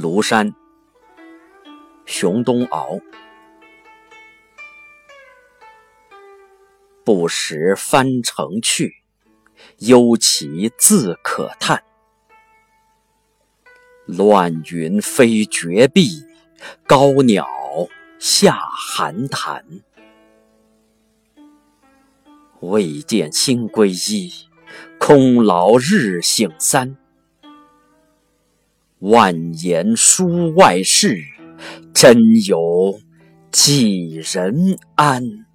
庐山，熊东敖。不识翻城去，忧其自可叹。乱云飞绝壁，高鸟下寒潭。未见新归依，空劳日省三。万言书外事，真有几人安？